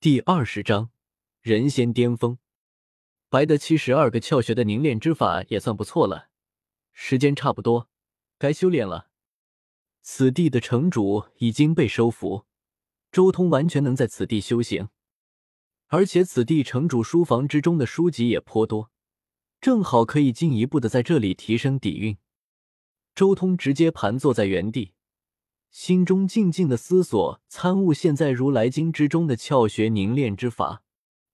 第二十章，人仙巅峰。白得七十二个窍穴的凝练之法也算不错了，时间差不多，该修炼了。此地的城主已经被收服，周通完全能在此地修行，而且此地城主书房之中的书籍也颇多，正好可以进一步的在这里提升底蕴。周通直接盘坐在原地。心中静静的思索，参悟现在如来经之中的窍穴凝练之法。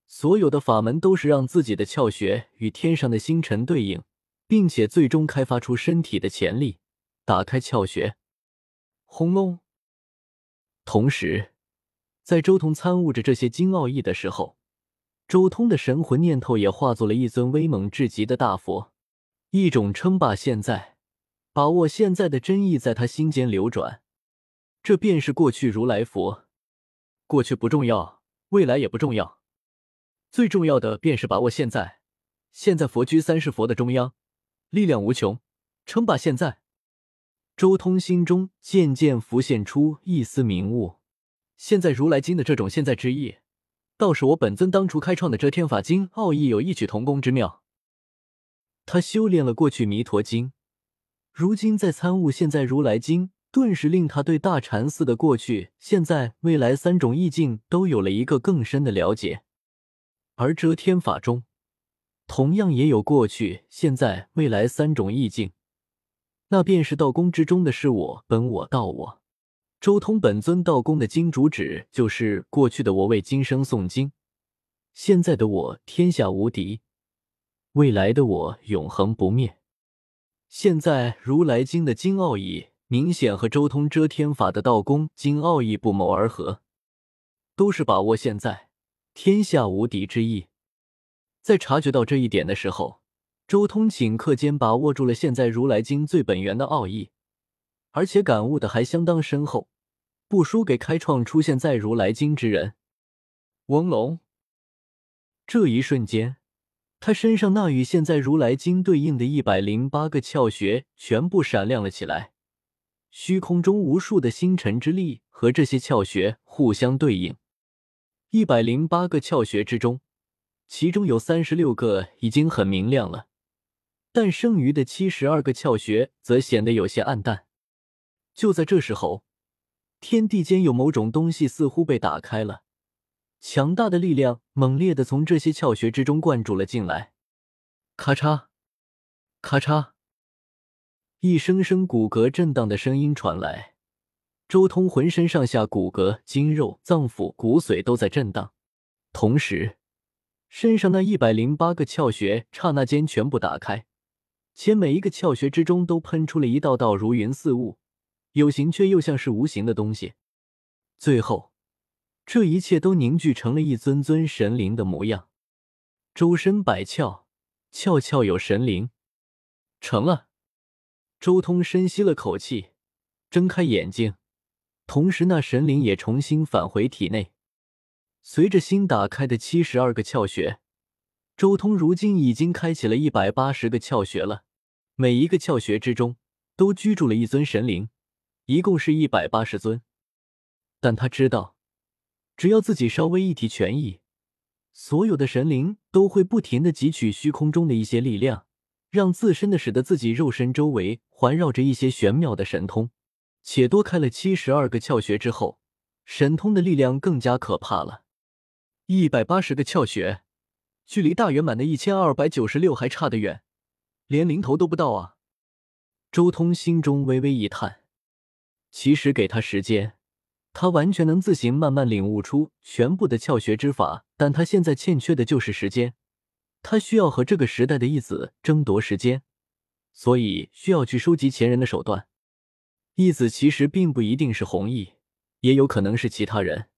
所有的法门都是让自己的窍穴与天上的星辰对应，并且最终开发出身体的潜力，打开窍穴。轰隆！同时，在周通参悟着这些经奥义的时候，周通的神魂念头也化作了一尊威猛至极的大佛，一种称霸现在、把握现在的真意在他心间流转。这便是过去如来佛，过去不重要，未来也不重要，最重要的便是把握现在。现在佛居三世佛的中央，力量无穷，称霸现在。周通心中渐渐浮现出一丝明悟。现在如来经的这种现在之意，倒是我本尊当初开创的遮天法经奥义有异曲同工之妙。他修炼了过去弥陀经，如今在参悟现在如来经。顿时令他对大禅寺的过去、现在、未来三种意境都有了一个更深的了解。而遮天法中，同样也有过去、现在、未来三种意境，那便是道宫之中的是我、本我、道我。周通本尊道宫的经主旨就是过去的我为今生诵经，现在的我天下无敌，未来的我永恒不灭。现在如来经的经奥义。明显和周通遮天法的道功经奥义不谋而合，都是把握现在天下无敌之意。在察觉到这一点的时候，周通顷刻间把握住了现在如来经最本源的奥义，而且感悟的还相当深厚，不输给开创出现在如来经之人。翁龙，这一瞬间，他身上那与现在如来经对应的一百零八个窍穴全部闪亮了起来。虚空中无数的星辰之力和这些窍穴互相对应，一百零八个窍穴之中，其中有三十六个已经很明亮了，但剩余的七十二个窍穴则显得有些暗淡。就在这时候，天地间有某种东西似乎被打开了，强大的力量猛烈的从这些窍穴之中灌注了进来，咔嚓，咔嚓。一声声骨骼震荡的声音传来，周通浑身上下骨骼、筋肉、脏腑、骨髓都在震荡，同时，身上那一百零八个窍穴刹那间全部打开，且每一个窍穴之中都喷出了一道道如云似雾、有形却又像是无形的东西，最后，这一切都凝聚成了一尊尊神灵的模样，周身百窍，窍窍有神灵，成了。周通深吸了口气，睁开眼睛，同时那神灵也重新返回体内。随着新打开的七十二个窍穴，周通如今已经开启了一百八十个窍穴了。每一个窍穴之中都居住了一尊神灵，一共是一百八十尊。但他知道，只要自己稍微一提权意，所有的神灵都会不停的汲取虚空中的一些力量。让自身的使得自己肉身周围环绕着一些玄妙的神通，且多开了七十二个窍穴之后，神通的力量更加可怕了。一百八十个窍穴，距离大圆满的一千二百九十六还差得远，连零头都不到啊！周通心中微微一叹。其实给他时间，他完全能自行慢慢领悟出全部的窍穴之法，但他现在欠缺的就是时间。他需要和这个时代的义子争夺时间，所以需要去收集前人的手段。义子其实并不一定是弘毅，也有可能是其他人。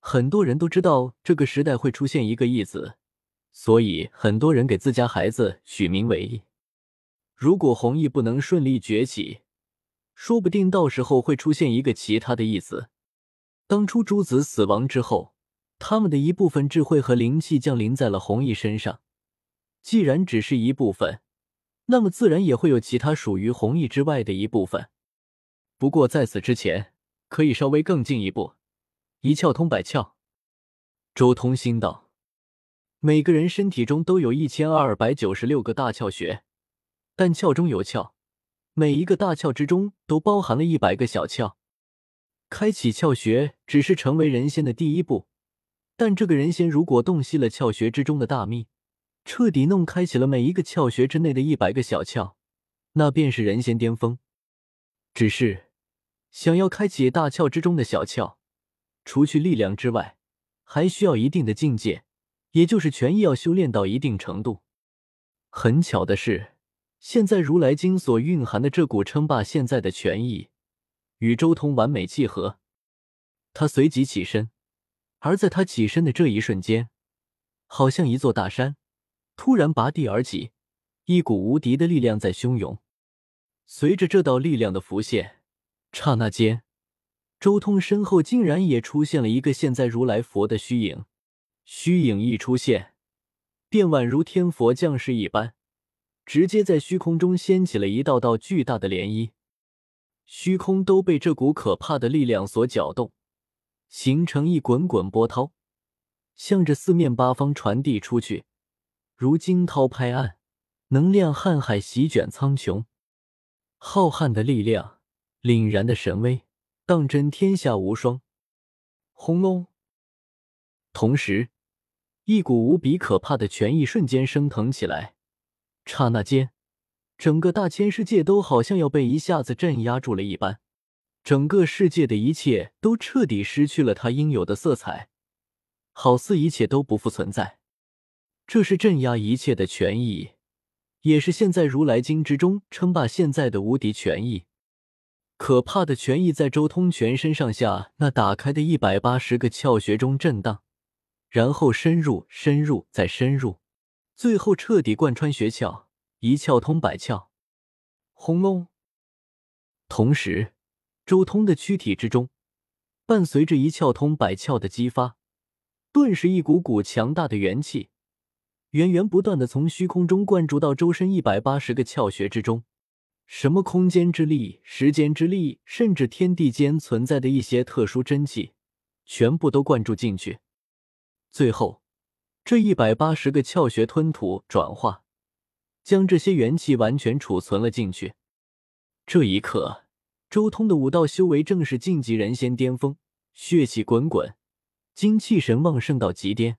很多人都知道这个时代会出现一个义子，所以很多人给自家孩子取名为义。如果弘毅不能顺利崛起，说不定到时候会出现一个其他的义子。当初诸子死亡之后。他们的一部分智慧和灵气降临在了弘毅身上，既然只是一部分，那么自然也会有其他属于弘毅之外的一部分。不过在此之前，可以稍微更进一步，一窍通百窍。周通心道：“每个人身体中都有一千二百九十六个大窍穴，但窍中有窍，每一个大窍之中都包含了一百个小窍。开启窍穴只是成为人仙的第一步，但这个人仙如果洞悉了窍穴之中的大秘，彻底弄开启了每一个窍穴之内的一百个小窍，那便是人仙巅峰。只是，想要开启大窍之中的小窍，除去力量之外，还需要一定的境界，也就是权益要修炼到一定程度。很巧的是，现在如来经所蕴含的这股称霸现在的权益，与周通完美契合。他随即起身，而在他起身的这一瞬间，好像一座大山突然拔地而起，一股无敌的力量在汹涌。随着这道力量的浮现，刹那间。周通身后竟然也出现了一个现在如来佛的虚影，虚影一出现，便宛如天佛降世一般，直接在虚空中掀起了一道道巨大的涟漪，虚空都被这股可怕的力量所搅动，形成一滚滚波涛，向着四面八方传递出去，如惊涛拍岸，能量瀚海席卷苍穹，浩瀚的力量，凛然的神威。当真天下无双！轰隆！同时，一股无比可怕的权意瞬间升腾起来。刹那间，整个大千世界都好像要被一下子镇压住了一般，整个世界的一切都彻底失去了它应有的色彩，好似一切都不复存在。这是镇压一切的权益，也是现在如来经之中称霸现在的无敌权益。可怕的权益在周通全身上下那打开的一百八十个窍穴中震荡，然后深入、深入再深入，最后彻底贯穿穴窍，一窍通百窍。轰隆！同时，周通的躯体之中，伴随着一窍通百窍的激发，顿时一股股强大的元气，源源不断的从虚空中灌注到周身一百八十个窍穴之中。什么空间之力、时间之力，甚至天地间存在的一些特殊真气，全部都灌注进去。最后，这一百八十个窍穴吞吐转化，将这些元气完全储存了进去。这一刻，周通的武道修为正是晋级人仙巅峰，血气滚滚，精气神旺盛到极巅。